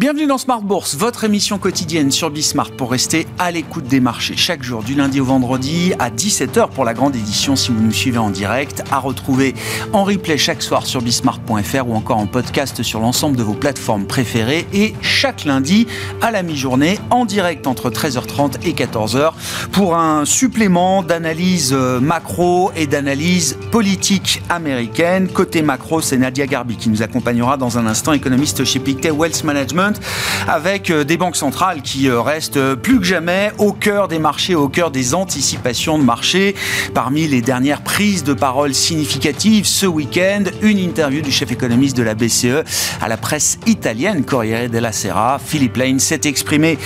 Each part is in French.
Bienvenue dans Smart Bourse, votre émission quotidienne sur Bismart pour rester à l'écoute des marchés chaque jour du lundi au vendredi à 17h pour la grande édition si vous nous suivez en direct, à retrouver en replay chaque soir sur bismart.fr ou encore en podcast sur l'ensemble de vos plateformes préférées et chaque lundi à la mi-journée en direct entre 13h30 et 14h pour un supplément d'analyse euh, macro et d'analyse politique américaine. Côté macro, c'est Nadia Garbi qui nous accompagnera dans un instant, économiste chez Pictet Wealth Management avec euh, des banques centrales qui euh, restent euh, plus que jamais au cœur des marchés, au cœur des anticipations de marché. Parmi les dernières prises de parole significatives ce week-end, une interview du chef économiste de la BCE à la presse italienne Corriere della Sera. Philippe Lane s'est exprimé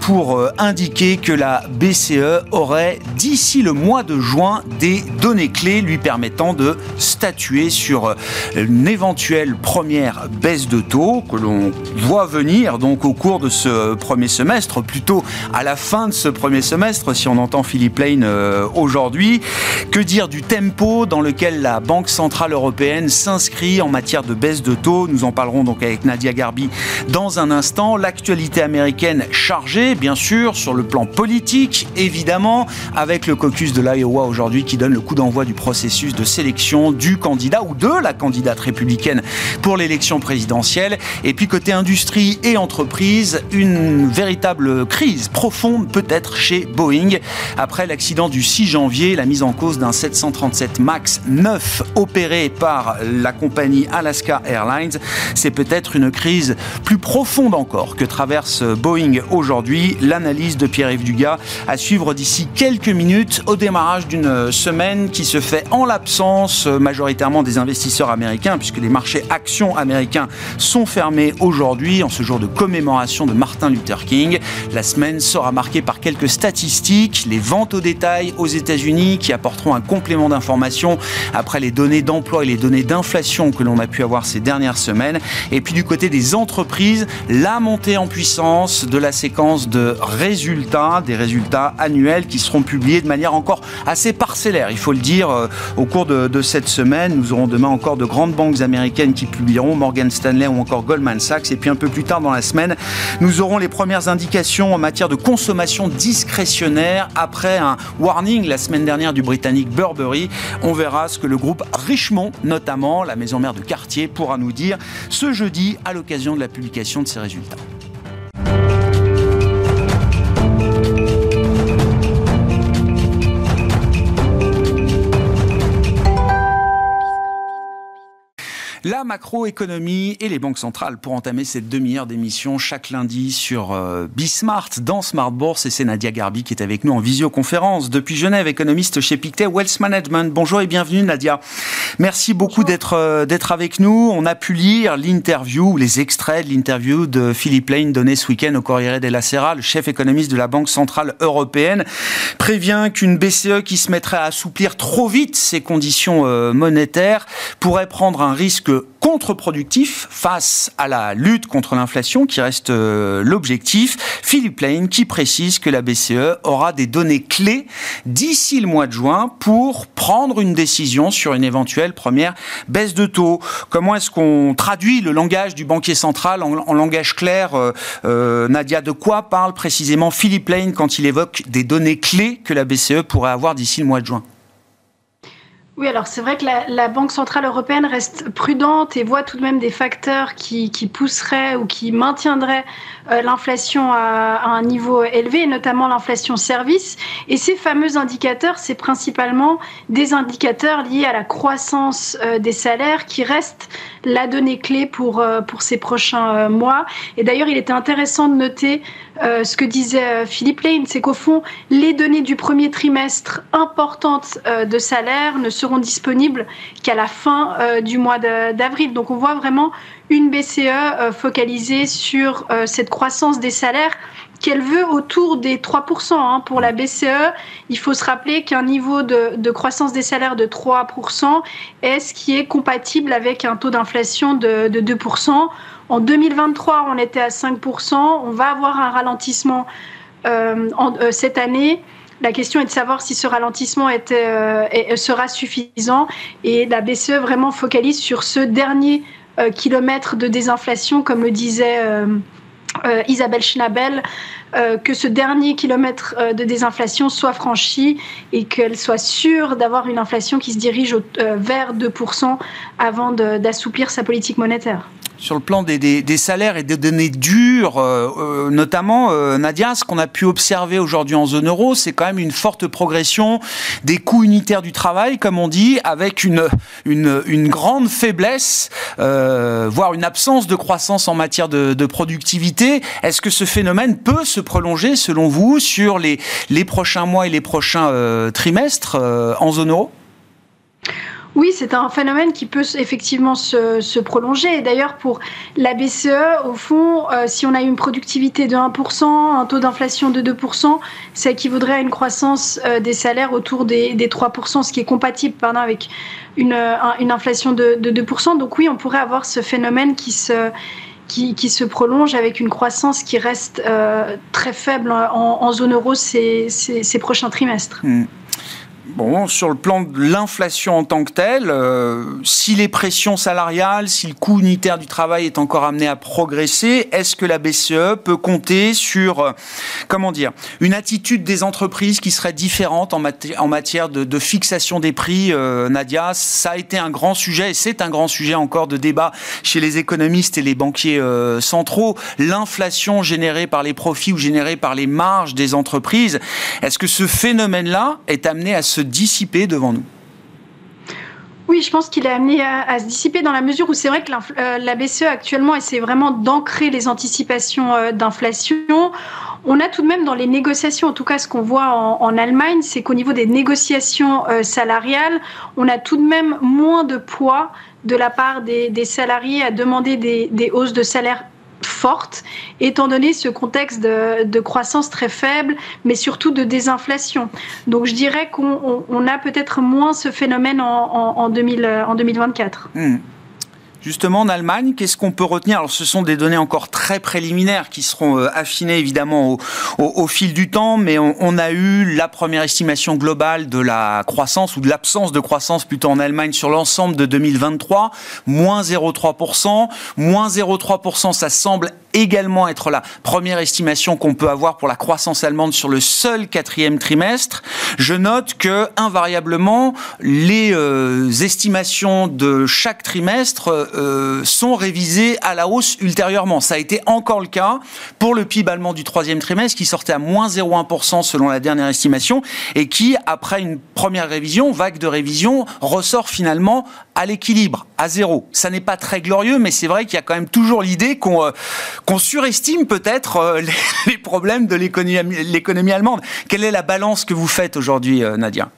pour indiquer que la BCE aurait d'ici le mois de juin des données clés lui permettant de statuer sur une éventuelle première baisse de taux que l'on voit venir donc au cours de ce premier semestre, plutôt à la fin de ce premier semestre, si on entend Philippe Lane euh, aujourd'hui. Que dire du tempo dans lequel la Banque Centrale Européenne s'inscrit en matière de baisse de taux? Nous en parlerons donc avec Nadia Garbi dans un instant. L'actualité américaine chargée, bien sûr, sur le plan politique, évidemment, avec le caucus de l'Iowa aujourd'hui qui donne le coup d'envoi du processus de sélection du candidat ou de la candidate républicaine pour l'élection présidentielle. Et puis côté industrie, et entreprises, une véritable crise profonde peut-être chez Boeing après l'accident du 6 janvier, la mise en cause d'un 737 MAX 9 opéré par la compagnie Alaska Airlines. C'est peut-être une crise plus profonde encore que traverse Boeing aujourd'hui. L'analyse de Pierre-Yves Dugas à suivre d'ici quelques minutes au démarrage d'une semaine qui se fait en l'absence majoritairement des investisseurs américains puisque les marchés actions américains sont fermés aujourd'hui ce jour de commémoration de Martin Luther King. La semaine sera marquée par quelques statistiques, les ventes au détail aux États-Unis qui apporteront un complément d'information après les données d'emploi et les données d'inflation que l'on a pu avoir ces dernières semaines. Et puis du côté des entreprises, la montée en puissance de la séquence de résultats, des résultats annuels qui seront publiés de manière encore assez parcellaire, il faut le dire, euh, au cours de, de cette semaine. Nous aurons demain encore de grandes banques américaines qui publieront, Morgan Stanley ou encore Goldman Sachs, et puis un peu plus tard dans la semaine, nous aurons les premières indications en matière de consommation discrétionnaire après un warning la semaine dernière du britannique Burberry. On verra ce que le groupe Richemont, notamment la maison mère de quartier, pourra nous dire ce jeudi à l'occasion de la publication de ses résultats. La macroéconomie et les banques centrales pour entamer cette demi-heure d'émission chaque lundi sur euh, Bismart dans Smart Bourse. Et c'est Nadia Garbi qui est avec nous en visioconférence depuis Genève, économiste chez Pictet Wealth Management. Bonjour et bienvenue Nadia. Merci beaucoup d'être euh, d'être avec nous. On a pu lire l'interview, les extraits de l'interview de Philippe Lane donnée ce week-end au Corriere della Sera, le chef économiste de la Banque Centrale Européenne, prévient qu'une BCE qui se mettrait à assouplir trop vite ses conditions euh, monétaires pourrait prendre un risque contre-productif face à la lutte contre l'inflation qui reste euh, l'objectif. Philippe Lane qui précise que la BCE aura des données clés d'ici le mois de juin pour prendre une décision sur une éventuelle première baisse de taux. Comment est-ce qu'on traduit le langage du banquier central en, langage clair euh, euh, Nadia, de quoi parle précisément Philippe Lane quand il évoque des données clés que la BCE pourrait avoir d'ici le mois de juin? Oui, alors c'est vrai que la, Banque Centrale Européenne reste prudente et voit tout de même des facteurs qui, pousseraient ou qui maintiendraient euh, l'inflation à, un niveau élevé, notamment l'inflation service. Et ces fameux indicateurs, c'est principalement des indicateurs liés à la croissance euh, des salaires qui restent la donnée clé pour, euh, pour ces prochains mois. Et d'ailleurs, il était intéressant de noter ce que disait Philippe Lane, c'est qu'au fond, les données du premier trimestre importantes de salaire ne seront disponibles qu'à la fin du mois d'avril. Donc on voit vraiment une BCE euh, focalisée sur euh, cette croissance des salaires qu'elle veut autour des 3%. Hein. Pour la BCE, il faut se rappeler qu'un niveau de, croissance des salaires de 3% est ce qui est compatible avec un taux d'inflation de, 2%. En 2023, on était à 5%. On va avoir un ralentissement euh, cette année. La question est de savoir si ce ralentissement était, sera suffisant. Et la BCE vraiment focalise sur ce dernier euh, kilomètres de désinflation, comme le disait euh, Isabelle Schnabel que ce dernier kilomètre de désinflation soit franchi et qu'elle soit sûre d'avoir une inflation qui se dirige vers 2% avant d'assouplir sa politique monétaire sur le plan des, salaires et des données dures, euh, euh, notamment, euh, Nadia, ce qu'on a pu observer aujourd'hui en zone euro, c'est quand même une forte progression des coûts unitaires du travail, comme on dit, avec une, une, grande faiblesse, voire une absence de croissance en matière de, de productivité. Est-ce que ce phénomène peut se prolonger, selon vous, sur les, les prochains mois et les prochains trimestres en zone euro? Oui, c'est un phénomène qui peut effectivement se, prolonger. d'ailleurs, pour la BCE, au fond, euh, si on a une productivité de 1%, un taux d'inflation de 2%, ça équivaudrait à une croissance euh, des salaires autour des, 3%, ce qui est compatible pardon, avec une, une inflation de, 2%. Donc oui, on pourrait avoir ce phénomène qui se... Qui, se prolonge avec une croissance qui reste euh, très faible en, zone euro ces, ces, prochains trimestres. Hmm. Bon, sur le plan de l'inflation en tant que telle, euh, si les pressions salariales, si le coût unitaire du travail est encore amené à progresser, est-ce que la BCE peut compter sur, euh, comment dire, une attitude des entreprises qui serait différente en, matière de, fixation des prix euh, Nadia, ça a été un grand sujet et c'est un grand sujet encore de débat chez les économistes et les banquiers centraux. L'inflation générée par les profits ou générée par les marges des entreprises, est-ce que ce phénomène-là est amené à se dissiper devant nous oui, je pense qu'il est amené à, se dissiper dans la mesure où c'est vrai que euh, la BCE actuellement essaie vraiment d'ancrer les anticipations euh, d'inflation. On a tout de même dans les négociations, en tout cas ce qu'on voit en, Allemagne, c'est qu'au niveau des négociations euh, salariales, on a tout de même moins de poids de la part des, salariés à demander des, des hausses de salaire forte, étant donné ce contexte de, croissance très faible, mais surtout de désinflation. Donc je dirais qu'on a peut-être moins ce phénomène en, en, 2024. Justement, en Allemagne, qu'est-ce qu'on peut retenir? Alors, ce sont des données encore très préliminaires qui seront euh, affinées évidemment au, fil du temps, mais on, a eu la première estimation globale de la croissance ou de l'absence de croissance plutôt en Allemagne sur l'ensemble de 2023, moins 0,3%. Moins 0,3%, ça semble également être la première estimation qu'on peut avoir pour la croissance allemande sur le seul quatrième trimestre. Je note que invariablement les euh, estimations de chaque trimestre euh, sont révisées à la hausse ultérieurement. Ça a été encore le cas pour le PIB allemand du troisième trimestre qui sortait à moins 0,1% selon la dernière estimation et qui, après une première révision, vague de révision, ressort finalement à l'équilibre, à zéro. Ça n'est pas très glorieux, mais c'est vrai qu'il y a quand même toujours l'idée qu'on euh, surestime peut-être euh, les, problèmes de l'économie allemande. Quelle est la balance que vous faites aujourd'hui, Nadia?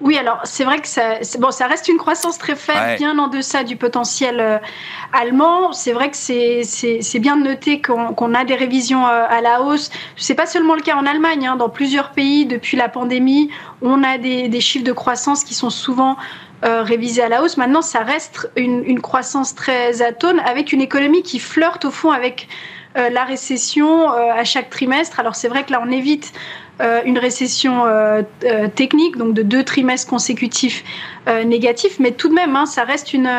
Oui, alors c'est vrai que ça, bon, ça reste une croissance très faible, bien en deçà du potentiel allemand. C'est vrai que c'est bien de noter qu'on a des révisions à la hausse. Ce n'est pas seulement le cas en Allemagne. Hein. dans plusieurs pays, depuis la pandémie, on a des, des chiffres de croissance qui sont souvent euh, révisé à la hausse. Maintenant, ça reste une, croissance très atone avec une économie qui flirte au fond avec euh, la récession euh, à chaque trimestre. Alors c'est vrai que là, on évite une récession technique, donc de deux trimestres consécutifs négatifs, mais tout de même, hein, ça reste une,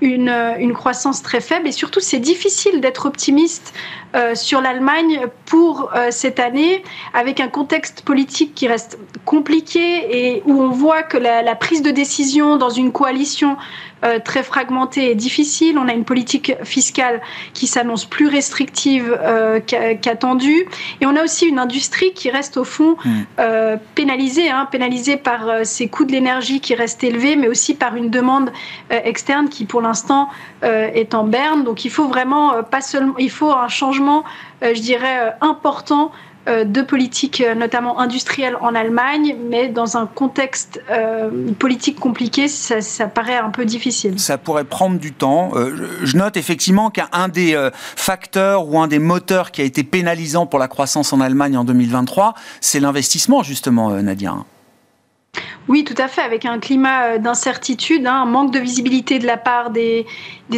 une, une, croissance très faible et surtout, c'est difficile d'être optimiste euh, sur l'Allemagne pour euh, cette année, avec un contexte politique qui reste compliqué et où on voit que la, prise de décision dans une coalition euh, très fragmentée est difficile. On a une politique fiscale qui s'annonce plus restrictive qu'attendue. Et on a aussi une industrie qui reste au fond mm. pénalisée, hein, pénalisée par ces coûts de l'énergie qui restent élevés, mais aussi par une demande externe qui pour l'instant est en berne. Donc il faut vraiment pas seulement, il faut un changement euh, je dirais, euh, important euh, de politique, notamment industrielle en Allemagne, mais dans un contexte politique compliqué, ça, paraît un peu difficile. Ça pourrait prendre du temps. je note effectivement qu'un des facteurs ou un des moteurs qui a été pénalisant pour la croissance en Allemagne en 2023, c'est l'investissement, justement, Nadia. Oui, tout à fait, avec un climat euh, d'incertitude, hein, un manque de visibilité de la part des,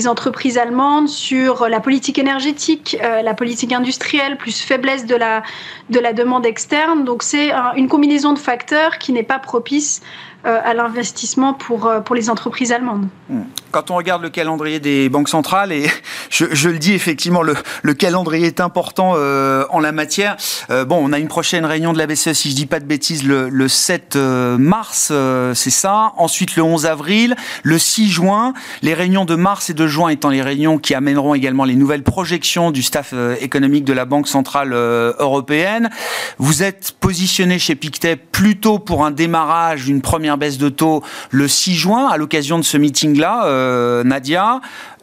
entreprises allemandes sur la politique énergétique, euh, la politique industrielle, plus faiblesse de la, de la demande externe. Donc c'est une combinaison de facteurs qui n'est pas propice à l'investissement pour, les entreprises allemandes. Hmm. Quand on regarde le calendrier des banques centrales, et je, le dis effectivement, le, le calendrier est important en la matière. bon, on a une prochaine réunion de la BCE, si je dis pas de bêtises, le, le 7 mars, c'est ça. Ensuite, le 11 avril, le 6 juin. Les réunions de mars et de juin étant les réunions qui amèneront également les nouvelles projections du staff économique de la Banque centrale européenne. Vous êtes positionné chez Pictet plutôt pour un démarrage, une première baisse de taux le 6 juin, à l'occasion de ce meeting-là, euh, Nadia.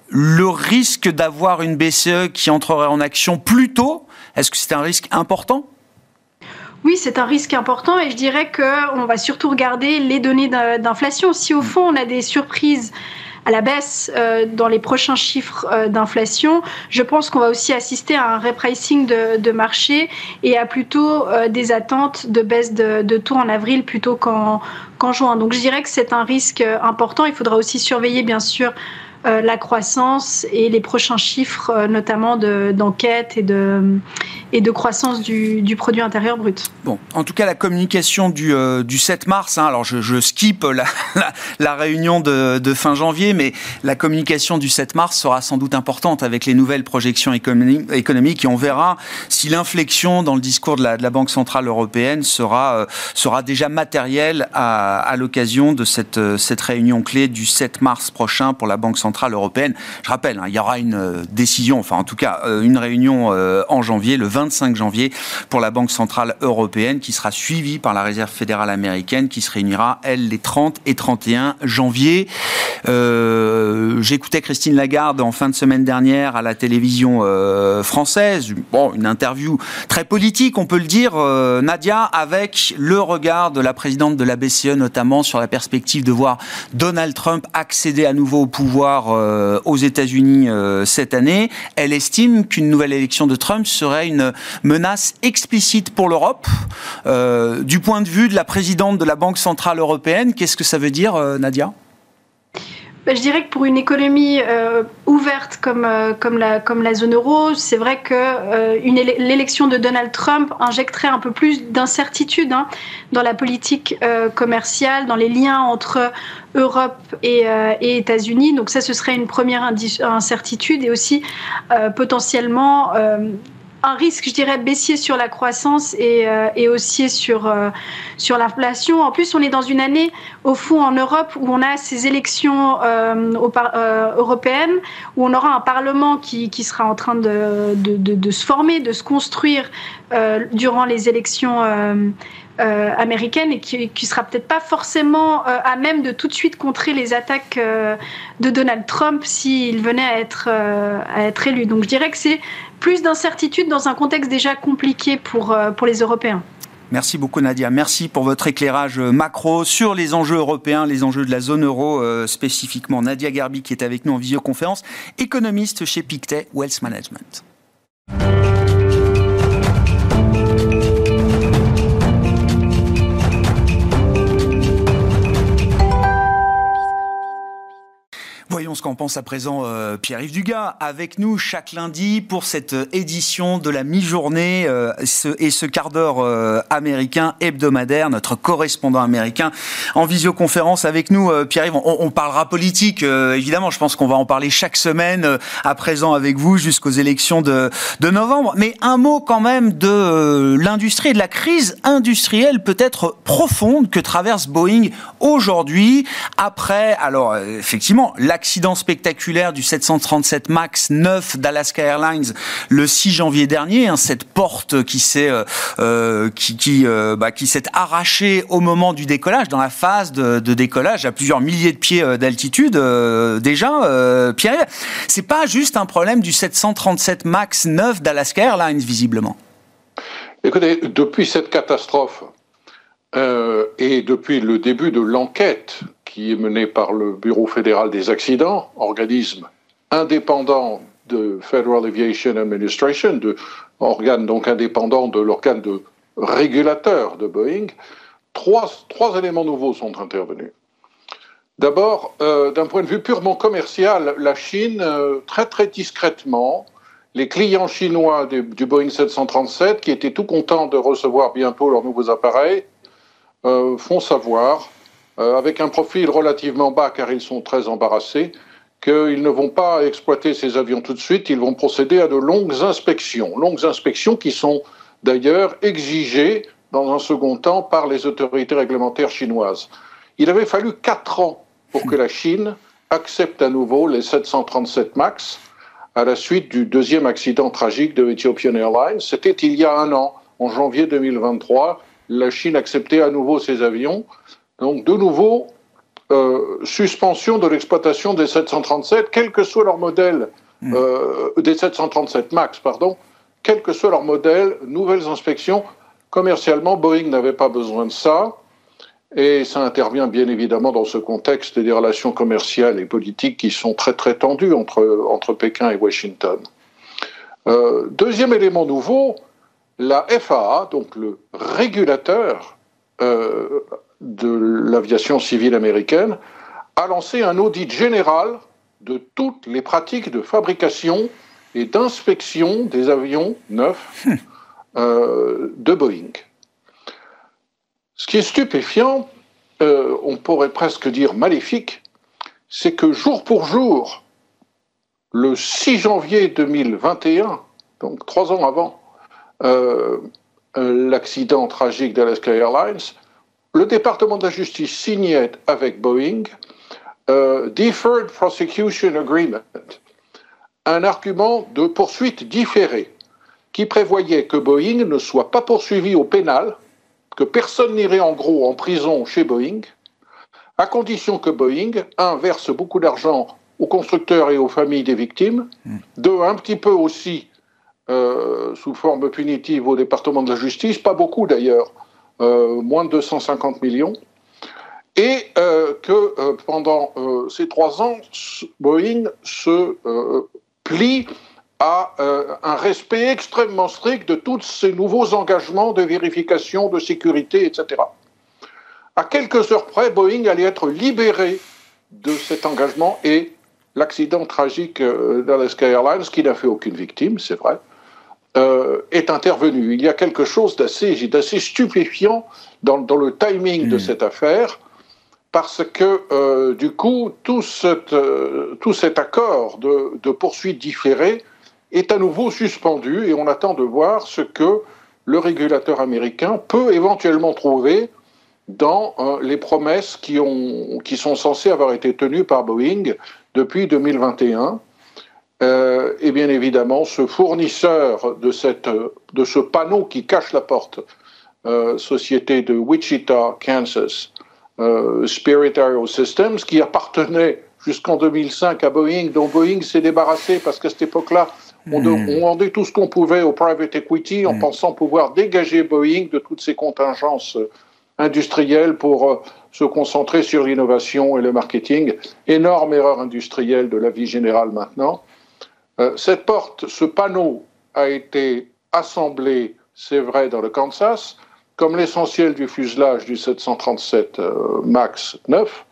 Le risque d'avoir une BCE qui entrerait en action plus tôt, est-ce que c'est un risque important? Oui, c'est un risque important et je dirais qu'on va surtout regarder les données d'inflation. Si au fond on a des surprises à la baisse euh, dans les prochains chiffres euh, d'inflation, je pense qu'on va aussi assister à un repricing de, marché et à plutôt euh, des attentes de baisse de, taux en avril plutôt qu'en juin. Donc je dirais que c'est un risque important. Il faudra aussi surveiller bien sûr euh, la croissance et les prochains chiffres, euh, notamment d'enquête et, de, et de croissance du, produit intérieur brut. Bon, en tout cas, la communication du, euh, du 7 mars, hein, alors je, je skip la, la, réunion de, fin janvier, mais la communication du 7 mars sera sans doute importante avec les nouvelles projections économiques et on verra si l'inflexion dans le discours de la, Banque Centrale Européenne sera, sera déjà matérielle à, l'occasion de cette, cette réunion clé du 7 mars prochain pour la Banque Centrale européenne. Je rappelle, hein, il y aura une euh, décision, enfin en tout cas euh, une réunion euh, en janvier, le 25 janvier, pour la Banque centrale européenne, qui sera suivie par la Réserve fédérale américaine, qui se réunira, elle, les 30 et 31 janvier. J'écoutais Christine Lagarde en fin de semaine dernière à la télévision française, bon, une interview très politique, on peut le dire, Nadia, avec le regard de la présidente de la BCE, notamment sur la perspective de voir Donald Trump accéder à nouveau au pouvoir euh, aux États-Unis euh, cette année, elle estime qu'une nouvelle élection de Trump serait une menace explicite pour l'Europe. Euh, du point de vue de la présidente de la Banque centrale européenne, qu'est-ce que ça veut dire, Nadia? Bah, je dirais que pour une économie ouverte comme, comme, la, comme la zone euro, c'est vrai que l'élection de Donald Trump injecterait un peu plus d'incertitude hein, dans la politique commerciale, dans les liens entre Europe euh, et, États-Unis. Donc ça, ce serait une première incertitude et aussi euh, potentiellement euh, un risque, je dirais, baissier sur la croissance et, et haussier sur, sur l'inflation. En plus, on est dans une année, au fond, en Europe, où on a ces élections européennes, où on aura un Parlement qui, qui sera en train de, de, de, se former, de se construire durant les élections euh, américaine et qui, qui sera peut-être pas forcément euh, à même de tout de suite contrer les attaques euh, de Donald Trump s'il venait à être, à être élu. Donc je dirais que c'est plus d'incertitude dans un contexte déjà compliqué pour, pour les Européens. Merci beaucoup Nadia. Merci pour votre éclairage macro sur les enjeux européens, les enjeux de la zone euro spécifiquement. Nadia Garbi qui est avec nous en visioconférence, économiste chez Pictet Wealth Management. Ce qu'en pense à présent euh, Pierre-Yves Dugas, avec nous chaque lundi pour cette euh, édition de la mi-journée euh, et ce quart d'heure américain hebdomadaire, notre correspondant américain en visioconférence avec nous. Pierre-Yves, on, parlera politique, évidemment, je pense qu'on va en parler chaque semaine à présent avec vous jusqu'aux élections de, novembre. Mais un mot quand même de l'industrie de la crise industrielle peut-être profonde que traverse Boeing aujourd'hui, après, alors effectivement, la spectaculaire du 737 MAX 9 d'Alaska Airlines le 6 janvier dernier, hein, cette porte qui s'est euh, euh, euh, bah, qui s'est arrachée au moment du décollage, dans la phase de, de décollage à plusieurs milliers de pieds d'altitude déjà. Pierre, c'est pas juste un problème du 737 MAX 9 d'Alaska Airlines visiblement. Écoutez, depuis cette catastrophe et depuis le début de l'enquête qui est mené par le Bureau fédéral des accidents, organisme indépendant de Federal Aviation Administration, de organe donc indépendant de l'organe de régulateur de Boeing, trois, trois éléments nouveaux sont intervenus. D'abord, euh, d'un point de vue purement commercial, la Chine, euh, très très discrètement, les clients chinois du, Boeing 737, qui étaient tout contents de recevoir bientôt leurs nouveaux appareils, euh, font savoir avec un profil relativement bas car ils sont très embarrassés, qu'ils ne vont pas exploiter ces avions tout de suite, ils vont procéder à de longues inspections. Longues inspections qui sont d'ailleurs exigées dans un second temps par les autorités réglementaires chinoises. Il avait fallu quatre ans pour que la Chine accepte à nouveau les 737 MAX à la suite du deuxième accident tragique de Ethiopian Airlines. C'était il y a un an, en janvier 2023. La Chine acceptait à nouveau ces avions. Donc, de nouveau, euh, suspension de l'exploitation des 737, quel que soit leur modèle, hmm. euh, des 737 MAX, pardon, quel que soit leur modèle, nouvelles inspections. Commercialement, Boeing n'avait pas besoin de ça. Et ça intervient bien évidemment dans ce contexte des relations commerciales et politiques qui sont très très tendues entre, entre Pékin et Washington. Euh, deuxième élément nouveau, la FAA, donc le régulateur euh, de l'aviation civile américaine, a lancé un audit général de toutes les pratiques de fabrication et d'inspection des avions neufs hum. euh, de Boeing. Ce qui est stupéfiant, euh, on pourrait presque dire maléfique, c'est que jour pour jour, le 6 janvier 2021, donc trois ans avant euh, l'accident tragique d'Alaska Airlines, le département de la justice signait avec Boeing Deferred Prosecution Agreement, un argument de poursuite différée qui prévoyait que Boeing ne soit pas poursuivi au pénal que personne n'irait en gros en prison chez Boeing, à condition que Boeing, un, verse beaucoup d'argent aux constructeurs et aux familles des victimes, hmm. deux, un petit peu aussi euh, sous forme punitive au département de la justice, pas beaucoup d'ailleurs, euh, moins de 250 millions, et euh, que pendant ces trois ans, Boeing se plie à euh, un respect extrêmement strict de tous ces nouveaux engagements de vérification, de sécurité, etc. À quelques heures près, Boeing allait être libéré de cet engagement et l'accident tragique euh, d'Alaska Airlines, qui n'a fait aucune victime, c'est vrai, euh, est intervenu. Il y a quelque chose d'assez, d'assez stupéfiant dans, le timing de hmm. cette affaire, parce que du coup, tout, tout cet accord de, de poursuite différée est à nouveau suspendu et on attend de voir ce que le régulateur américain peut éventuellement trouver dans euh, les promesses qui, ont, qui sont censées avoir été tenues par Boeing depuis 2021. Euh, et bien évidemment, ce fournisseur de, cette, de ce panneau qui cache la porte, euh, société de Wichita, Kansas, Spirit Aerosystems, qui appartenait jusqu'en 2005 à Boeing, dont Boeing s'est débarrassé parce qu'à cette époque-là, on, hmm. vendait tout ce qu'on pouvait au private equity en hmm. pensant pouvoir dégager Boeing de toutes ces contingences euh, industrielles pour euh, se concentrer sur l'innovation et le marketing. Énorme erreur industrielle de la vie générale maintenant. Euh, cette porte, ce panneau a été assemblé, c'est vrai, dans le Kansas, comme l'essentiel du fuselage du 737 MAX 9,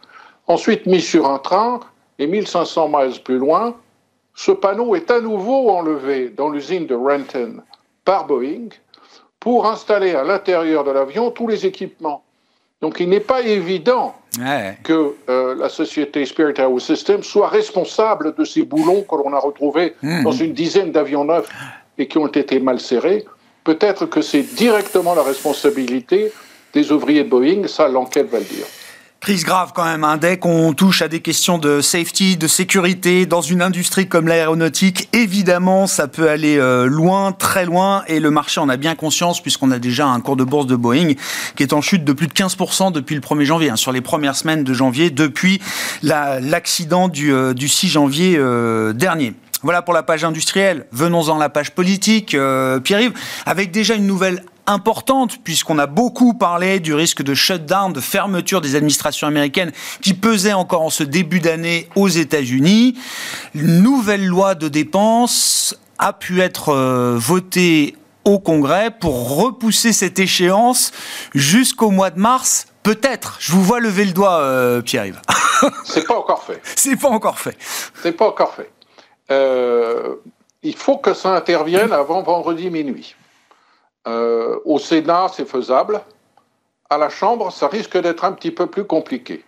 ensuite mis sur un train et 1500 miles plus loin, ce panneau est à nouveau enlevé dans l'usine de Renton par Boeing pour installer à l'intérieur de l'avion tous les équipements. Donc il n'est pas évident que euh, la société Spirit Aerosystems soit responsable de ces boulons que l'on a retrouvés mmh. dans une dizaine d'avions neufs et qui ont été mal serrés. Peut-être que c'est directement la responsabilité des ouvriers de Boeing, ça l'enquête va le dire. Crise grave quand même, hein. dès qu'on touche à des questions de safety, de sécurité, dans une industrie comme l'aéronautique, évidemment, ça peut aller euh, loin, très loin, et le marché en a bien conscience, puisqu'on a déjà un cours de bourse de Boeing qui est en chute de plus de 15% depuis le 1er janvier, hein, sur les premières semaines de janvier, depuis l'accident du, euh, du 6 janvier euh, dernier. Voilà pour la page industrielle. Venons-en à la page politique, Pierre-Yves, avec déjà une nouvelle importante puisqu'on a beaucoup parlé du risque de shutdown, de fermeture des administrations américaines qui pesait encore en ce début d'année aux États-Unis. Une nouvelle loi de dépenses a pu être euh, votée au Congrès pour repousser cette échéance jusqu'au mois de mars. Peut-être. Je vous vois lever le doigt, euh, Pierre-Yves. C'est pas encore fait. C'est pas encore fait. C'est pas encore fait. Euh, il faut que ça intervienne avant vendredi minuit. Euh, au Sénat, c'est faisable. à la Chambre, ça risque d'être un petit peu plus compliqué.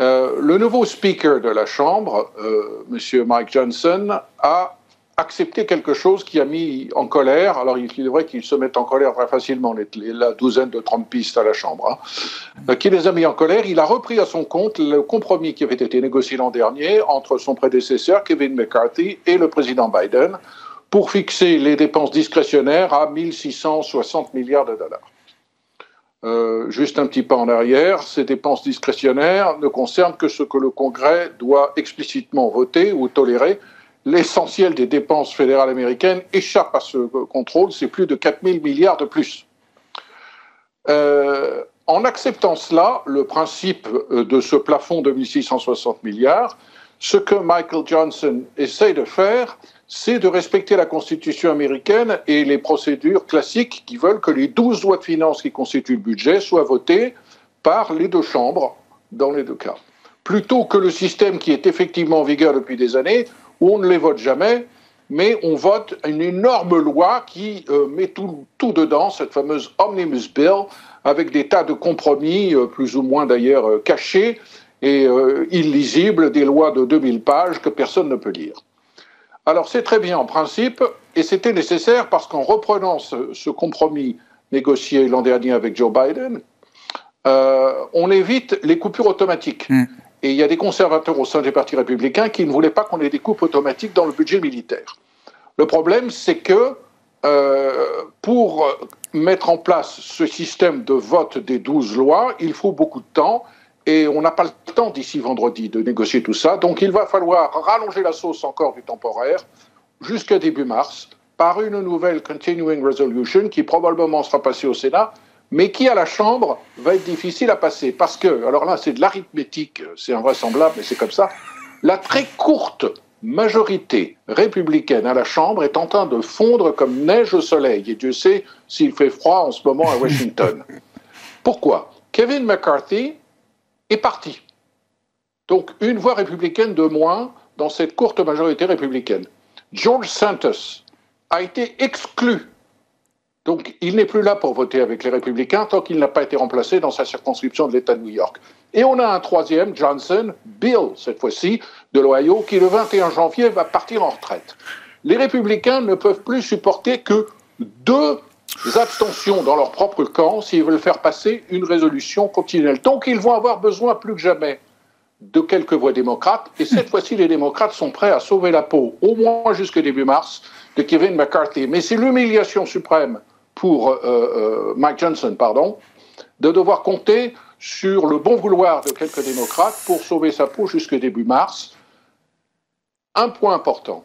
Euh, le nouveau speaker de la Chambre, euh, M. Mike Johnson, a accepté quelque chose qui a mis en colère. Alors, il est vrai qu'il se met en colère très facilement, la douzaine de Trumpistes à la Chambre, hein, euh, qui les a mis en colère. Il a repris à son compte le compromis qui avait été négocié l'an dernier entre son prédécesseur, Kevin McCarthy, et le président Biden pour fixer les dépenses discrétionnaires à 1660 milliards de dollars. Euh, juste un petit pas en arrière, ces dépenses discrétionnaires ne concernent que ce que le Congrès doit explicitement voter ou tolérer. L'essentiel des dépenses fédérales américaines échappe à ce contrôle, c'est plus de 4 000 milliards de plus. Euh, en acceptant cela, le principe euh, de ce plafond de 1660 milliards, ce que Michael Johnson essaye de faire, c'est de respecter la Constitution américaine et les procédures classiques qui veulent que les 12 lois de finances qui constituent le budget soient votées par les deux chambres dans les deux cas. Plutôt que le système qui est effectivement en vigueur depuis des années, où on ne les vote jamais, mais on vote une énorme loi qui euh, met tout, dedans, cette fameuse Omnibus Bill, avec des tas de compromis, euh, plus ou moins d'ailleurs euh, cachés et illisibles, des lois de 2000 pages que personne ne peut lire. Alors c'est très bien en principe, et c'était nécessaire parce qu'en reprenant ce, compromis négocié l'an dernier avec Joe Biden, euh, on évite les coupures automatiques. Hmm. Et il y a des conservateurs au sein des partis républicains qui ne voulaient pas qu'on ait des coupes automatiques dans le budget militaire. Le problème, c'est que euh, pour mettre en place ce système de vote des 12 lois, il faut beaucoup de temps et on n'a pas le temps d'ici vendredi de négocier tout ça. Donc il va falloir rallonger la sauce encore du temporaire jusqu'à début mars par une nouvelle Continuing Resolution qui probablement sera passée au Sénat, mais qui à la Chambre va être difficile à passer. Parce que, alors là c'est de l'arithmétique, c'est invraisemblable, mais c'est comme ça, la très courte majorité républicaine à la Chambre est en train de fondre comme neige au soleil. Et Dieu sait s'il fait froid en ce moment à Washington. Pourquoi? Kevin McCarthy est parti. Donc une voix républicaine de moins dans cette courte majorité républicaine. George Santos a été exclu. Donc il n'est plus là pour voter avec les républicains tant qu'il n'a pas été remplacé dans sa circonscription de l'État de New York. Et on a un troisième, Johnson, Bill cette fois-ci, de l'Ohio, qui le 21 janvier va partir en retraite. Les républicains ne peuvent plus supporter que deux abstentions dans leur propre camp s'ils veulent faire passer une résolution continuelle. Donc ils vont avoir besoin plus que jamais de quelques voix démocrates. Et cette fois-ci, les démocrates sont prêts à sauver la peau, au moins jusqu'au début mars, de Kevin McCarthy. Mais c'est l'humiliation suprême pour euh, euh, Mike Johnson, pardon, de devoir compter sur le bon vouloir de quelques démocrates pour sauver sa peau jusqu'au début mars. Un point important.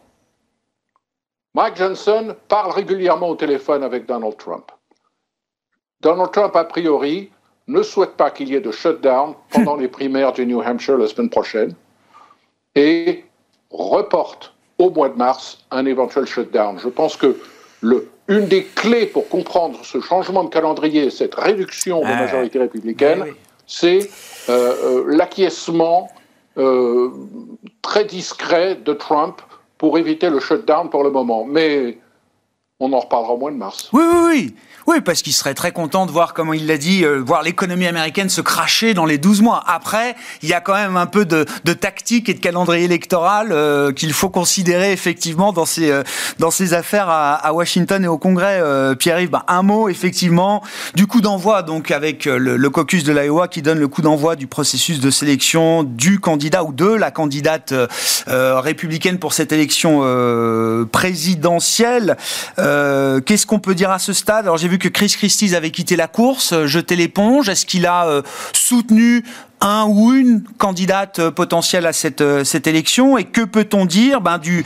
Mike Johnson parle régulièrement au téléphone avec Donald Trump. Donald Trump, a priori, ne souhaite pas qu'il y ait de shutdown pendant les primaires du New Hampshire la semaine prochaine et reporte au mois de mars un éventuel shutdown. Je pense que le, une des clés pour comprendre ce changement de calendrier, cette réduction de majorité républicaine, c'est euh, euh, l'acquiescement euh, très discret de Trump pour éviter le shutdown pour le moment. Mais on en reparlera au mois de mars. Oui, oui, oui. Oui, parce qu'il serait très content de voir, comment il l'a dit, euh, voir l'économie américaine se cracher dans les 12 mois. Après, il y a quand même un peu de, tactique et de calendrier électoral euh, qu'il faut considérer effectivement dans ces, euh, dans ces affaires à, Washington et au Congrès. Pierre-Yves, ben, un mot effectivement du coup d'envoi, donc avec le, le caucus de l'Iowa qui donne le coup d'envoi du processus de sélection du candidat ou de la candidate républicaine pour cette élection présidentielle. Qu'est-ce qu'on peut dire à ce stade? Alors j'ai vu que Chris Christie avait quitté la course, euh, jeté l'éponge. Est-ce qu'il a euh, soutenu un ou une candidate euh, potentielle à cette, cette élection? Et que peut-on dire ben, du,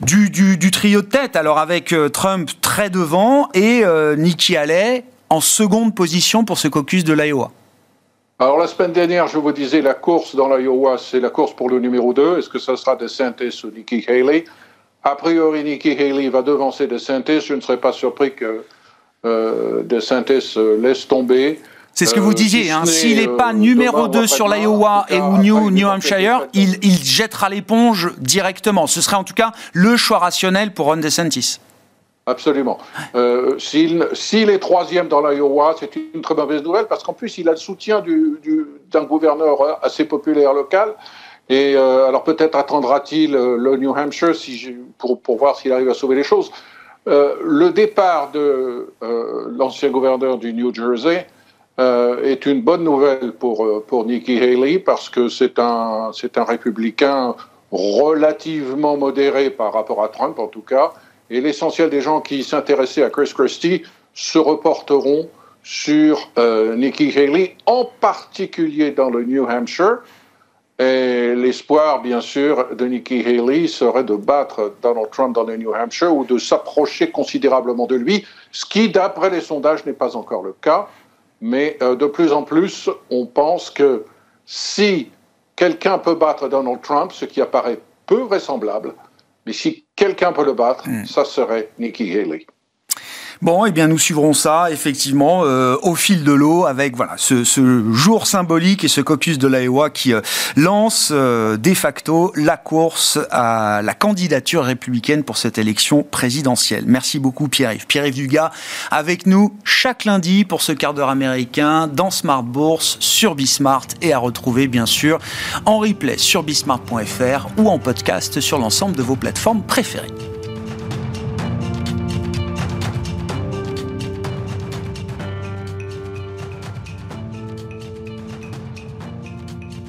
du, trio de tête? Alors avec Trump très devant et Nikki Haley en seconde position pour ce caucus de l'Iowa. Alors la semaine dernière, je vous disais, la course dans l'Iowa, c'est la course pour le numéro 2. Est-ce que ça sera DeSantis ou Nikki Haley? A priori, Nikki Haley va devancer DeSantis. Je ne serais pas surpris que euh, de synthèse euh, laisse tomber. C'est ce que vous euh, disiez. Hein. S'il n'est pas numéro 2 sur l'Iowa et ou New, New Hampshire, il, il jettera l'éponge directement. Ce serait en tout cas le choix rationnel pour Ron DeSantis. Absolument. Euh, S'il est troisième dans l'Iowa, c'est une très mauvaise nouvelle parce qu'en plus, il a le soutien d'un gouverneur assez populaire local. Et euh, alors peut-être attendra-t-il euh, le New Hampshire pour, pour, voir s'il arrive à sauver les choses. Euh, le départ de l'ancien gouverneur du New Jersey est une bonne nouvelle pour, pour Nikki Haley parce que c'est un, un républicain relativement modéré par rapport à Trump en tout cas et l'essentiel des gens qui s'intéressaient à Chris Christie se reporteront sur Nikki Haley, en particulier dans le New Hampshire. Et l'espoir, bien sûr, de Nikki Haley serait de battre Donald Trump dans le New Hampshire ou de s'approcher considérablement de lui, ce qui, d'après les sondages, n'est pas encore le cas. Mais euh, de plus en plus, on pense que si quelqu'un peut battre Donald Trump, ce qui apparaît peu vraisemblable, mais si quelqu'un peut le battre, hmm. ça serait Nikki Haley. Bon, eh bien, nous suivrons ça effectivement euh, au fil de l'eau avec voilà ce, jour symbolique et ce caucus de l'Iowa qui euh, lance euh, de facto la course à la candidature républicaine pour cette élection présidentielle. Merci beaucoup Pierre-Yves. Pierre-Yves Dugas avec nous chaque lundi pour ce quart d'heure américain dans Smart Bourse sur Bismart et à retrouver bien sûr en replay sur bismart.fr ou en podcast sur l'ensemble de vos plateformes préférées.